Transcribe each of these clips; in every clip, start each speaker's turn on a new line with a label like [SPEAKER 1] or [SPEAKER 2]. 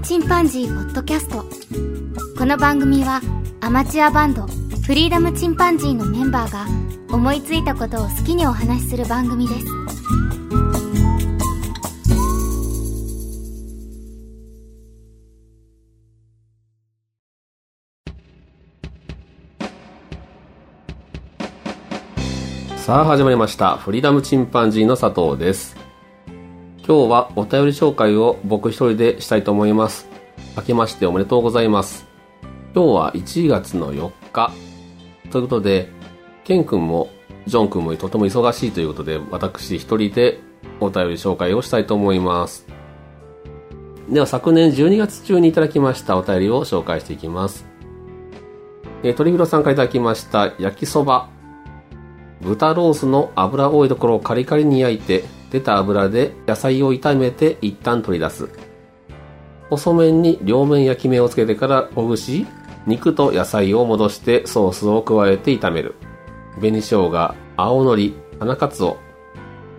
[SPEAKER 1] チンパンジー」ポッドキャスト。この番組はアマチュアバンドフリーダムチンパンジーのメンバーが思いついたことを好きにお話しする番組です。
[SPEAKER 2] さあ始まりました。フリーダムチンパンジーの佐藤です。今日はお便り紹介を僕一人でしたいと思います。明けましておめでとうございます。今日は1月の4日。ということでケン君もジョン君もとても忙しいということで私一人でお便り紹介をしたいと思います。では昨年12月中にいただきましたお便りを紹介していきます。えー、鳥広さんからいただきました焼きそば。豚ロースの油多いところをカリカリに焼いて出た油で野菜を炒めて一旦取り出す。細麺に両面焼き目をつけてからほぐし肉と野菜を戻してソースを加えて炒める。紅生姜青のり花かつお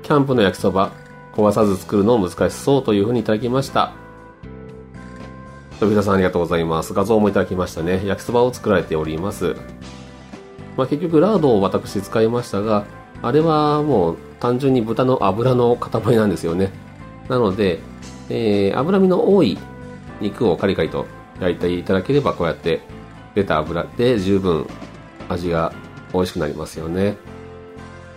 [SPEAKER 2] キャンプの焼きそば焦がさず作るの難しそうというふうにいただきました。飛田さんありがとうございます。画像もいただきましたね。焼きそばを作られております。まあ、結局ラードを私使いましたがあれはもう単純に豚の脂の塊なんですよね。なので、えー、脂身の多い肉をカリカリと焼いていただければこうやって出た油で十分味が美味しくなりますよね。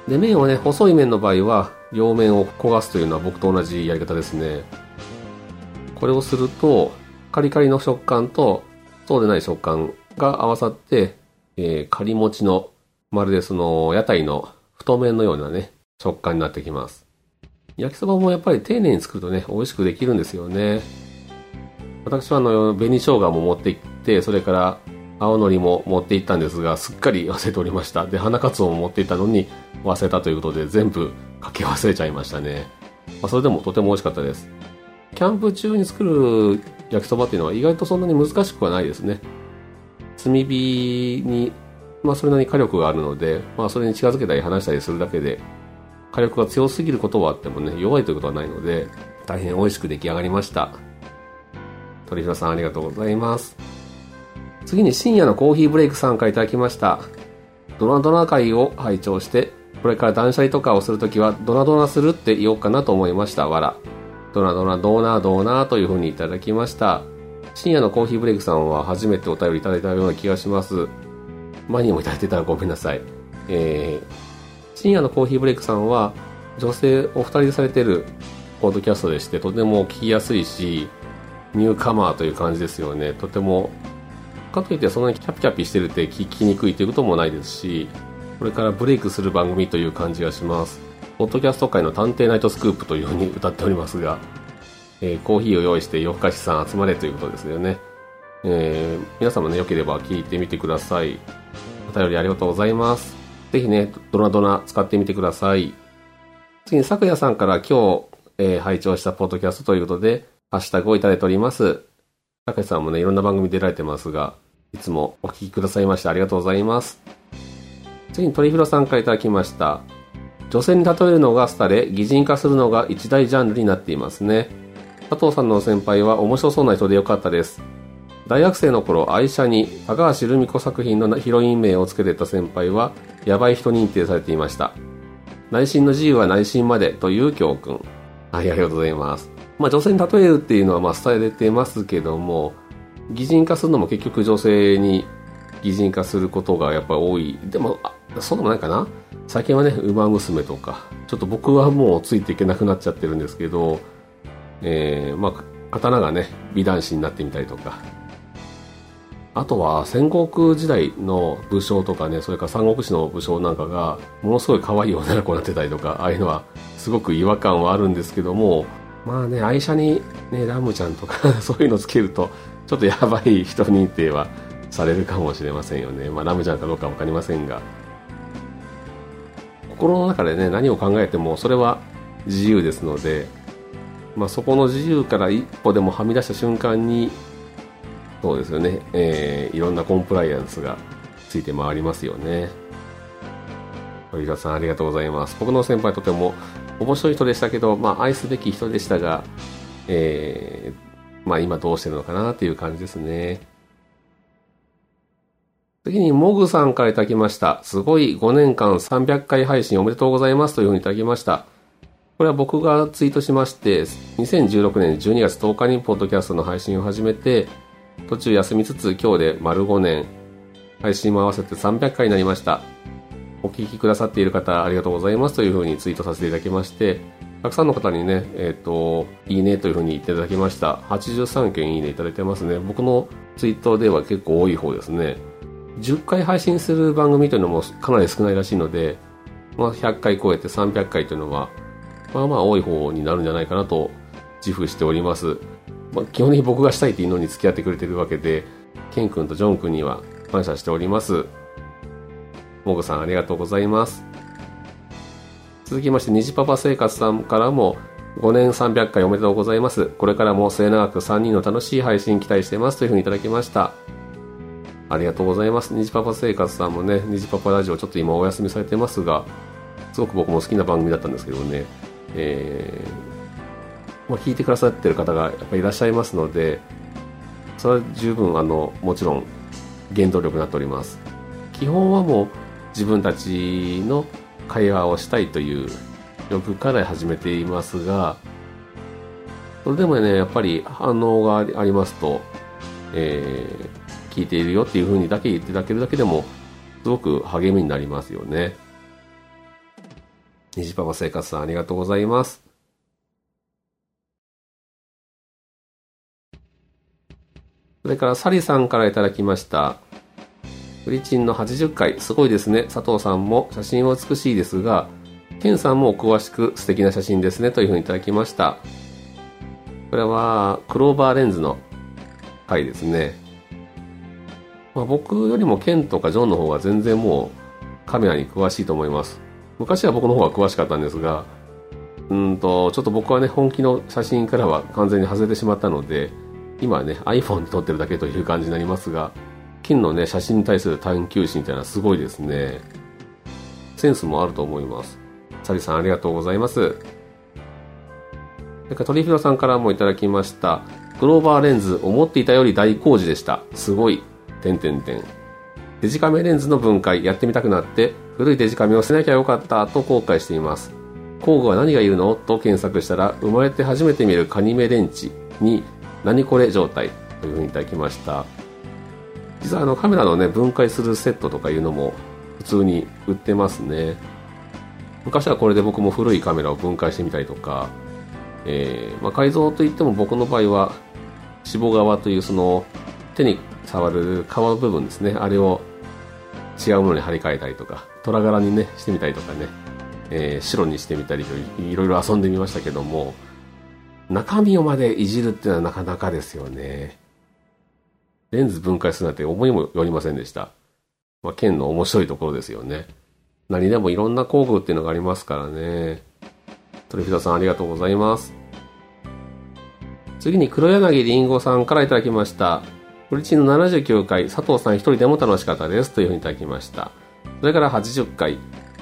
[SPEAKER 2] で麺をね細い麺の場合は両面を焦がすというのは僕と同じやり方ですね。これをするとカリカリの食感とそうでない食感が合わさってえー、仮持ちの、まるでその屋台の太麺のようなね、食感になってきます。焼きそばもやっぱり丁寧に作るとね、美味しくできるんですよね。私はあの、紅生姜も持って行って、それから青のりも持って行ったんですが、すっかり忘れておりました。で、花かつおも持って行ったのに忘れたということで、全部かけ忘れちゃいましたね。まあ、それでもとても美味しかったです。キャンプ中に作る焼きそばっていうのは意外とそんなに難しくはないですね。炭火に、まあ、それなりに火力があるので、まあ、それに近づけたり離したりするだけで、火力が強すぎることはあってもね、弱いということはないので、大変美味しく出来上がりました。鳥平さんありがとうございます。次に深夜のコーヒーブレイクさんからいただきました。ドナドナ会を拝聴して、これから断捨離とかをするときは、ドナドナするって言おうかなと思いました。わら。ドナドナドーナードーナーというふうにいただきました。深夜のコーヒーブレイクさんは初めてお便りいただいたような気がします。前にもいただいてたらごめんなさい。えー、深夜のコーヒーブレイクさんは女性お二人でされてるポッドキャストでしてとても聞きやすいし、ニューカマーという感じですよね。とても、かといってそんなにキャピキャピしてるって聞きにくいということもないですし、これからブレイクする番組という感じがします。ポッドキャスト界の探偵ナイトスクープというふうに歌っておりますが、えー、コーヒーを用意して夜更かしさん集まれということですよね。えー、皆様ね、良ければ聞いてみてください。お便りありがとうございます。ぜひね、ドナドナ使ってみてください。次に、昨夜さんから今日、えー、拝聴したポッドキャストということで、ハッシュタグをいただいております。昨夜さんもね、いろんな番組出られてますが、いつもお聞きくださいましてありがとうございます。次に、鳥広さんからいただきました。女性に例えるのがスタで、擬人化するのが一大ジャンルになっていますね。佐藤さんの先輩は面白そうな人でよかったです。大学生の頃、愛車に高橋留美子作品のヒロイン名を付けてた先輩は、ヤバい人認定されていました。内心の自由は内心までという教訓。はい、ありがとうございます。まあ女性に例えるっていうのはまあ伝えれてますけども、擬人化するのも結局女性に擬人化することがやっぱり多い。でも、あそうでもないかな最近はね、馬娘とか、ちょっと僕はもうついていけなくなっちゃってるんですけど、えー、まあ、刀がね、美男子になってみたりとか、あとは戦国時代の武将とかね、それから三国志の武将なんかが、ものすごい可愛い女の子になってたりとか、ああいうのはすごく違和感はあるんですけども、まあね、愛車にね、ラムちゃんとか そういうのつけると、ちょっとやばい人認定はされるかもしれませんよね。まあラムちゃんかどうかわかりませんが。心の中でね、何を考えても、それは自由ですので、まあ、そこの自由から一歩でもはみ出した瞬間にそうですよね、えー、いろんなコンプライアンスがついて回りますよね堀田さんありがとうございます僕の先輩とても面白い人でしたけど、まあ、愛すべき人でしたが、えーまあ今どうしてるのかなっていう感じですね。次に、モグさんからいただきました。すごい5年間300回配信おめでとうございますというふうにいただきました。これは僕がツイートしまして、2016年12月10日にポッドキャストの配信を始めて、途中休みつつ今日で丸5年、配信も合わせて300回になりました。お聞きくださっている方ありがとうございますというふうにツイートさせていただきまして、たくさんの方にね、えっ、ー、と、いいねというふうに言っていただきました。83件いいねいただいてますね。僕のツイートでは結構多い方ですね。10回配信する番組というのもかなり少ないらしいので、まあ、100回超えて300回というのは、まあまあ多い方になるんじゃないかなと自負しております。まあ、基本的に僕がしたいっていうのに付き合ってくれてるわけで、ケン君とジョン君には感謝しております。モグさんありがとうございます。続きまして、虹パパ生活さんからも、5年300回おめでとうございます。これからも末永く3人の楽しい配信期待してますというふうにいただきました。ありがとうございます。虹パパ生活さんもね、虹パパラジオちょっと今お休みされてますが、すごく僕も好きな番組だったんですけどね、え、まあ、聞いてくださってる方がやっぱりいらっしゃいますので、それは十分、あの、もちろん原動力になっております。基本はもう自分たちの会話をしたいという欲から始めていますが、それでもね、やっぱり反応がありますと、えー聞いているよっていう風にだけ言っていただけるだけでも、すごく励みになりますよね。虹パパ生活さんありがとうございます。それからサリさんからいただきました。フリチンの80回、すごいですね。佐藤さんも写真は美しいですが、ケンさんもお詳しく素敵な写真ですね。というふうにいただきました。これは、クローバーレンズの回ですね。まあ、僕よりもケンとかジョンの方が全然もうカメラに詳しいと思います。昔は僕の方が詳しかったんですが、うんと、ちょっと僕はね、本気の写真からは完全に外れてしまったので、今はね、iPhone で撮ってるだけという感じになりますが、金のね、写真に対する探求心というのはすごいですね。センスもあると思います。サリさんありがとうございます。それからトリフィドさんからもいただきました。グローバーレンズ、思っていたより大工事でした。すごい。点点点。デジカメレンズの分解やってみたくなって古いデジカメを捨てなきゃよかったと後悔しています。工具は何がいるの？と検索したら生まれて初めて見るカニメレンチに何これ状態というふうにいただきました。実はあのカメラのね分解するセットとかいうのも普通に売ってますね。昔はこれで僕も古いカメラを分解してみたりとか、えー、まあ、改造といっても僕の場合は脂肪側というその手に触る皮の部分ですね。あれを違うものに張り替えたりとか、虎柄にね、してみたりとかね、えー、白にしてみたりといろいろ遊んでみましたけども、中身をまでいじるっていうのはなかなかですよね。レンズ分解するなんて思いもよりませんでした。まあ、剣の面白いところですよね。何でもいろんな工具っていうのがありますからね。鳥札さんありがとうございます。次に黒柳りんごさんからいただきました。フリチンの79回、佐藤さん一人でも楽しかったです。というふうにいただきました。それから80回、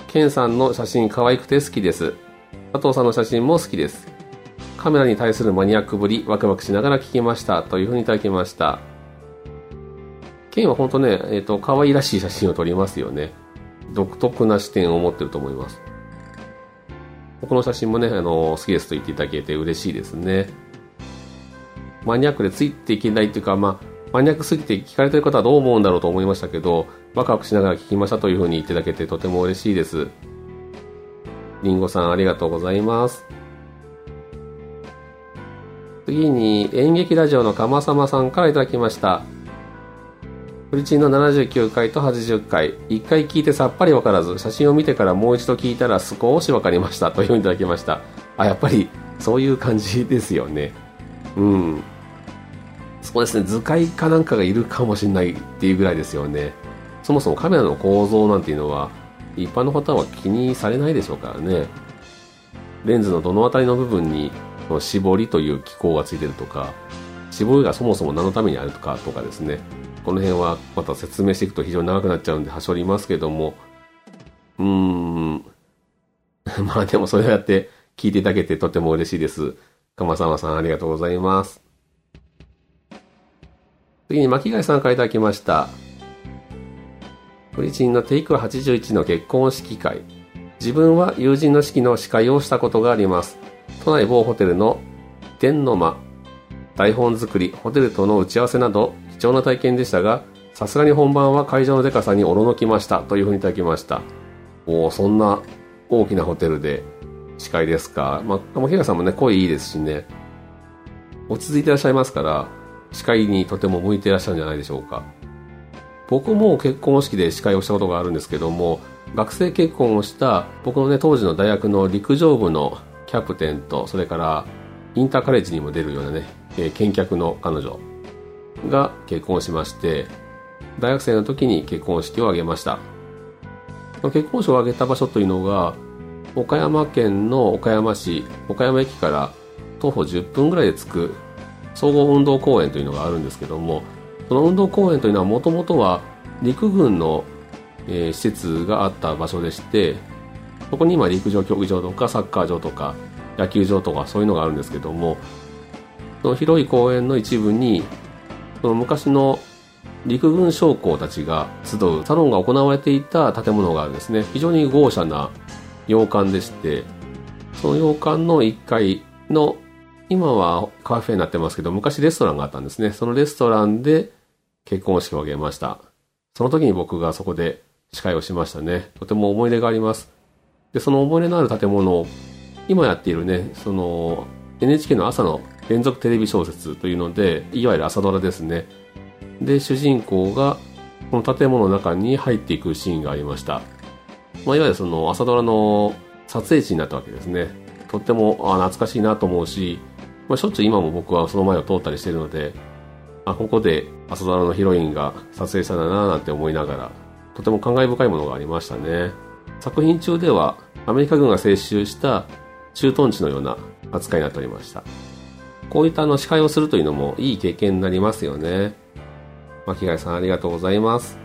[SPEAKER 2] ケンさんの写真可愛くて好きです。佐藤さんの写真も好きです。カメラに対するマニアックぶり、ワクワクしながら聞きました。というふうにいただきました。ケンは本当ね、えっ、ー、と、可愛らしい写真を撮りますよね。独特な視点を持ってると思います。この写真もね、あの、好きですと言っていただけて嬉しいですね。マニアックでついていけないというか、まあ、マニアックすぎて聞かれてる方はどう思うんだろうと思いましたけど、ワクワクしながら聞きましたというふうに言っていただけてとても嬉しいです。りんごさんありがとうございます。次に演劇ラジオのかまさまさんからいただきました。フリチンの79回と80回、1回聞いてさっぱりわからず、写真を見てからもう一度聞いたら少しわかりましたというふうにいただきました。あ、やっぱりそういう感じですよね。うん。そうですね、図解かなんかがいるかもしれないっていうぐらいですよね。そもそもカメラの構造なんていうのは、一般の方は気にされないでしょうからね。レンズのどの辺りの部分に、その絞りという機構がついてるとか、絞りがそもそも何のためにあるとかとかですね。この辺はまた説明していくと非常に長くなっちゃうんで、はしょりますけども、うーん、まあでもそうやって聞いていただけてとても嬉しいです。鎌沢さんありがとうございます。次に巻貝さんからいただきました。フリチンのテイク81の結婚式会。自分は友人の式の司会をしたことがあります。都内某ホテルの天の間。台本作り、ホテルとの打ち合わせなど貴重な体験でしたが、さすがに本番は会場のデカさにおろのきましたというふうにいただきました。おおそんな大きなホテルで司会ですか。まあ、巻貝さんもね、声いいですしね。落ち着いてらっしゃいますから、司会にとても向いてらっしゃるんじゃないでしょうか。僕も結婚式で司会をしたことがあるんですけども、学生結婚をした僕のね、当時の大学の陸上部のキャプテンと、それからインターカレッジにも出るようなね、えー見客の彼女が結婚しまして、大学生の時に結婚式を挙げました。結婚式を挙げた場所というのが、岡山県の岡山市、岡山駅から徒歩10分ぐらいで着く総合運動公園というのがあるんですけども、その運動公園というのはもともとは陸軍の、えー施設があった場所でして、そこに今陸上競技場とかサッカー場とか野球場とかそういうのがあるんですけども、その広い公園の一部に、その昔の陸軍将校たちが集うサロンが行われていた建物があるんですね。非常に豪華な洋館でして、その洋館の1階の、今はカフェになってますけど、昔レストランがあったんですね。そのレストランで結婚式を挙げました。その時に僕がそこで司会をしましたね。とても思い出があります。で、その思い出のある建物を、今やっているね、その NHK の朝の連続テレビ小説というので、いわゆる朝ドラですね。で、主人公がこの建物の中に入っていくシーンがありました。まあ、いわゆるその朝ドラの撮影地になったわけですね。とってもあ懐かしいなと思うし、まあ、しょっちゅう今も僕はその前を通ったりしているので、あ、ここで朝ドラのヒロインが撮影したんだななんて思いながら、とても感慨深いものがありましたね。作品中ではアメリカ軍が接収した駐屯地のような扱いになっておりました。こういったあの司会をするというのもいい経験になりますよね。巻貝さんありがとうございます。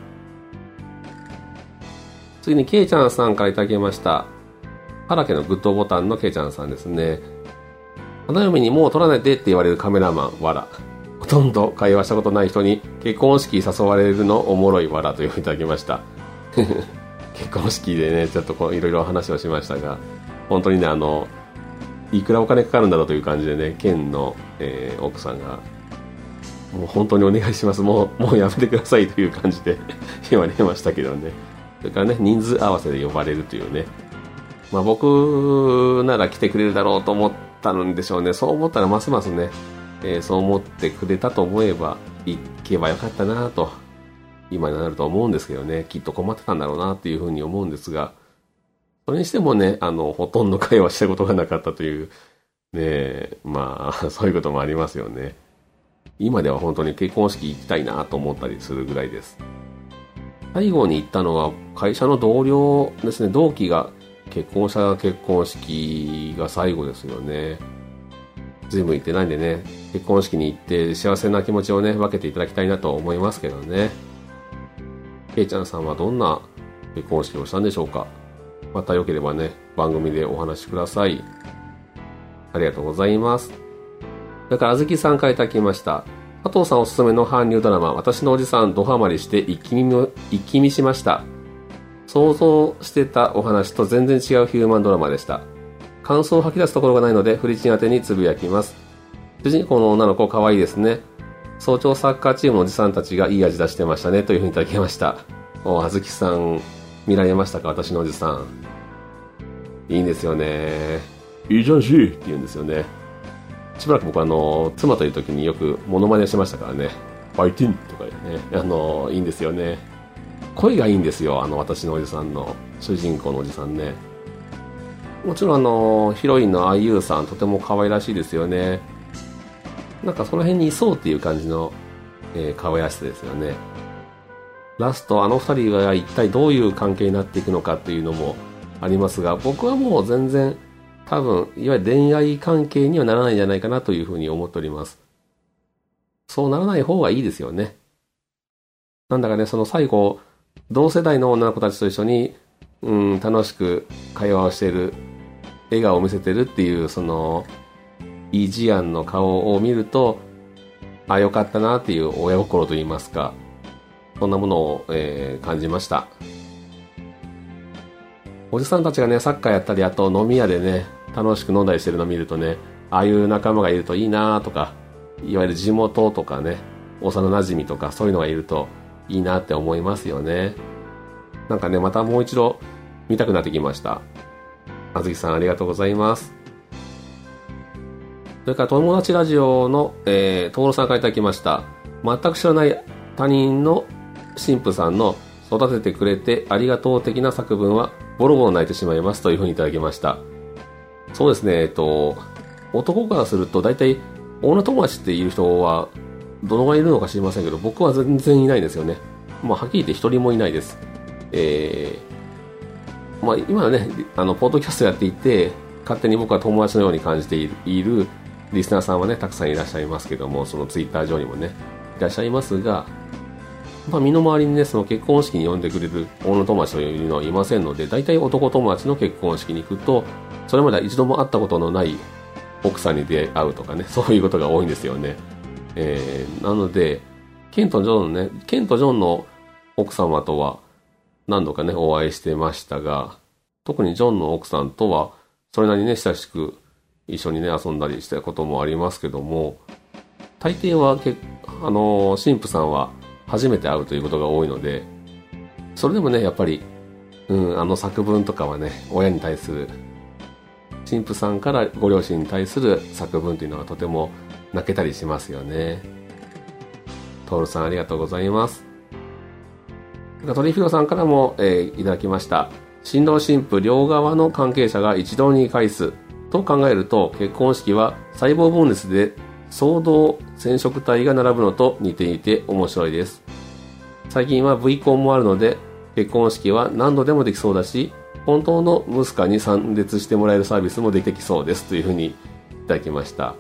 [SPEAKER 2] 次にケイちゃんさんからいただきました。原家のグッドボタンのケイちゃんさんですね。花嫁にもう撮らないでって言われるカメラマン、わら。ほとんど会話したことない人に結婚式誘われるのおもろいわらというふうにいただきました。結婚式でね、ちょっとこういろいろ話をしましたが、本当にね、あの、いくらお金かかるんだろうという感じでね、県の、えー奥さんが、もう本当にお願いします。もう、もうやめてくださいという感じで 言われましたけどね。それからね、人数合わせで呼ばれるというね。まあ僕なら来てくれるだろうと思ったんでしょうね。そう思ったらますますね、えーそう思ってくれたと思えば、行けばよかったなと、今になると思うんですけどね、きっと困ってたんだろうなっていうふうに思うんですが、それにしてもね、あの、ほとんど会話したことがなかったという、ねえ、まあ、そういうこともありますよね。今では本当に結婚式行きたいなと思ったりするぐらいです。最後に行ったのは会社の同僚ですね、同期が結婚した結婚式が最後ですよね。随分行ってないんでね、結婚式に行って幸せな気持ちをね、分けていただきたいなと思いますけどね。ケイちゃんさんはどんな結婚式をしたんでしょうか？またよければね、番組でお話しください。ありがとうございます。それから、あずきさんからいただきました。佐藤さんおすすめの韓流ドラマ、私のおじさんドハマりして一気見を一気見しました。想像してたお話と全然違うヒューマンドラマでした。感想を吐き出すところがないので、フリチン宛てにつぶやきます。主人公の女の子可愛いですね。早朝サッカーチームのおじさんたちがいい味出してましたね、というふうにいただきました。お、あずきさん、見られましたか？私のおじさん。いいんですよね。いいじゃんしって言うんですよね。しばらく僕あの、妻という時によくモノマネしてましたからね。ファイティンとかね。あの、いいんですよね。声がいいんですよ、あの、私のおじさんの、主人公のおじさんね。もちろんあの、ヒロインの IU さん、とても可愛らしいですよね。なんかその辺にいそうっていう感じの、えー可愛らしさですよね。ラスト、あの二人が一体どういう関係になっていくのかっていうのもありますが、僕はもう全然、多分、いわゆる恋愛関係にはならないんじゃないかなというふうに思っております。そうならない方がいいですよね。なんだかね、その最後、同世代の女の子たちと一緒に、うん、楽しく会話をしている、笑顔を見せてるっていう、その、イージアンの顔を見ると、あ、よかったなっていう親心といいますか、そんなものを、えー、感じました。おじさんたちがね、サッカーやったり、あと飲み屋でね、楽しく飲んだりしてるの見るとね、ああいう仲間がいるといいなとか、いわゆる地元とかね、幼馴染とかそういうのがいるといいなって思いますよね。なんかね、またもう一度見たくなってきました。あずきさんありがとうございます。それから友達ラジオの、えー、トさんからいただきました。全く知らない他人の神父さんの育ててくれてありがとう的な作文はボロボロ泣いてしまいますというふうにいただきました。そうですね、えっと、男からすると大体女友達っている人はどのぐらいいるのか知りませんけど、僕は全然いないんですよね。まあ、はっきり言って一人もいないです。えー、まあ、今はね、あの、ポッドキャストやっていて、勝手に僕は友達のように感じているリスナーさんはね、たくさんいらっしゃいますけども、そのツイッター上にもね、いらっしゃいますが、まあ、身の回りにね、その結婚式に呼んでくれる女友達というのはいませんので、大体男友達の結婚式に行くと、それまでは一度も会ったことのない奥さんに出会うとかね、そういうことが多いんですよね。えー、なので、ケンとジョンのね、ケンとジョンの奥様とは何度かね、お会いしてましたが、特にジョンの奥さんとは、それなりにね、親しく一緒にね、遊んだりしたこともありますけども、大抵はけ、あの、神父さんは初めて会うということが多いので、それでもね、やっぱり、うん、あの作文とかはね、親に対する、神父さんからご両親に対する作文というのはとても泣けたりしますよね。トールさんありがとうございます。トリフィドさんからも、えー、いただきました。新郎新婦両側の関係者が一堂に会すと考えると結婚式は細胞分裂で総動染色体が並ぶのと似ていて面白いです。最近は V 婚もあるので結婚式は何度でもできそうだし本当の息子に参列してもらえるサービスも出てきそうですというふうにいただきました。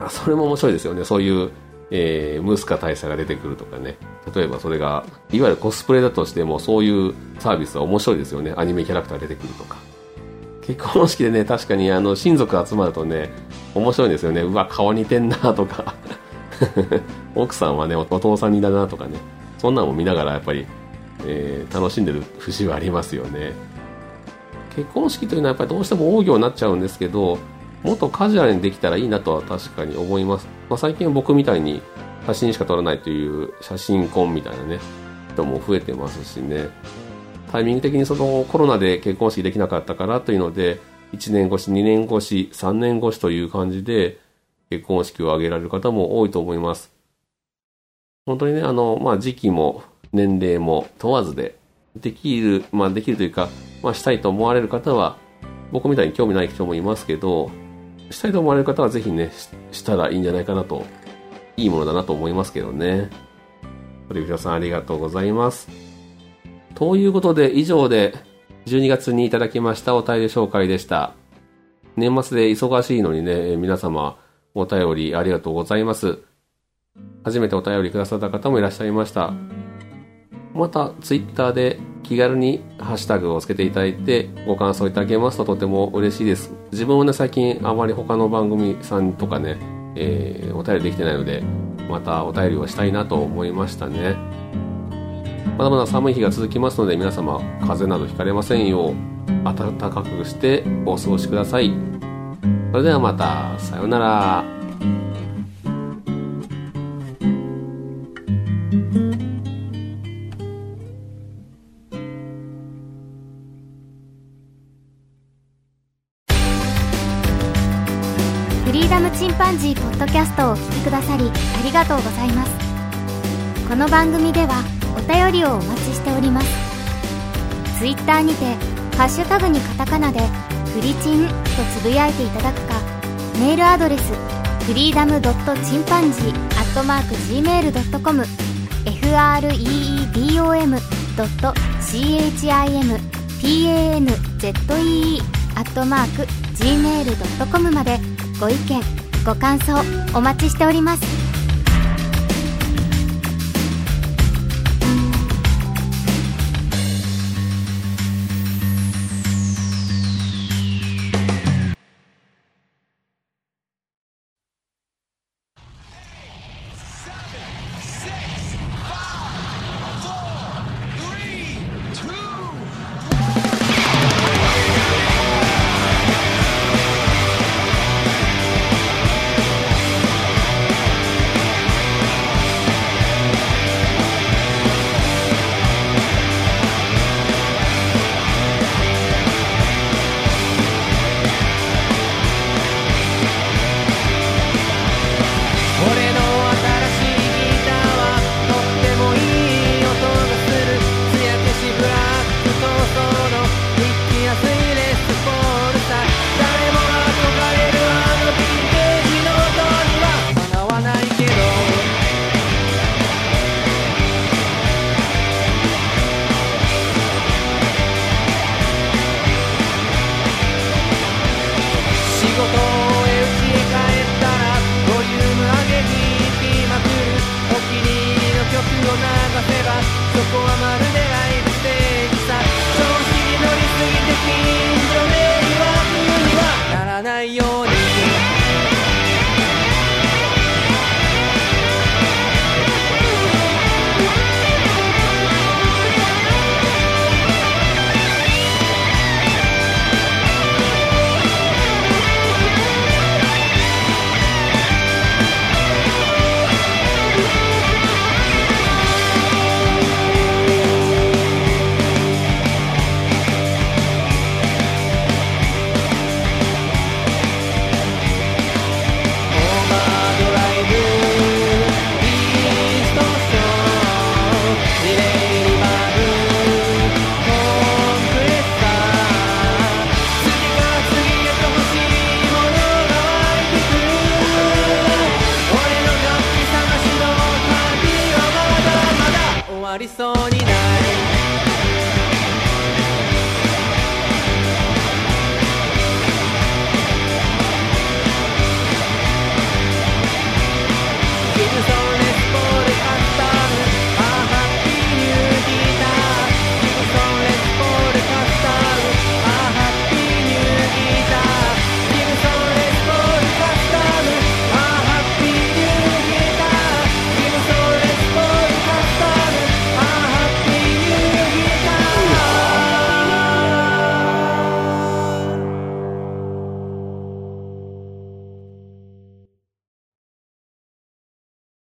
[SPEAKER 2] あそれも面白いですよねそういう、えー、ムスカ大佐が出てくるとかね例えばそれがいわゆるコスプレだとしてもそういうサービスは面白いですよねアニメキャラクター出てくるとか結婚式でね確かにあの親族集まるとね面白いんですよねうわ顔似てんなとか 奥さんはねお父さんにだなとかねそんなのも見ながらやっぱり、えー、楽しんでる節はありますよね結婚式というのはやっぱりどうしても大行になっちゃうんですけどもっとカジュアルにできたらいいなとは確かに思います。まあ、最近は僕みたいに写真しか撮らないという写真婚みたいなね、人も増えてますしね。タイミング的にそのコロナで結婚式できなかったからというので、1年越し、2年越し、3年越しという感じで結婚式を挙げられる方も多いと思います。本当にね、あの、まあ、時期も年齢も問わずで、できる、まあ、できるというか、まあ、したいと思われる方は、僕みたいに興味ない人もいますけど、したいと思われる方はぜひねし、たらいいんじゃないかなと、いいものだなと思いますけどね。鳥人さんありがとうございます。ということで、以上で、12月にいただきましたお便り紹介でした。年末で忙しいのにね、皆様、お便りありがとうございます。初めてお便りくださった方もいらっしゃいました。また、ツイッターで気軽にハッシュタグをつけていただいてご感想いただけますととても嬉しいです自分はね最近あまり他の番組さんとかね、えー、お便りできてないのでまたお便りをしたいなと思いましたねまだまだ寒い日が続きますので皆様風邪などひかれませんよう暖かくしてお過ごしください。それではまたさようなら。
[SPEAKER 1] フリーダムチンパンジーポッドキャストをお聴きくださりありがとうございます。この番組ではお便りをお待ちしております。ツイッターにてハッシュタグにカタカナでフリチンとつぶやいていただくかメールアドレスフリーダムドットチンパンジーアットマーク Gmail.com freedom ドット chimpanzee アットマーク gmail.com までご意見ご感想お待ちしております。
[SPEAKER 3] わりそうにない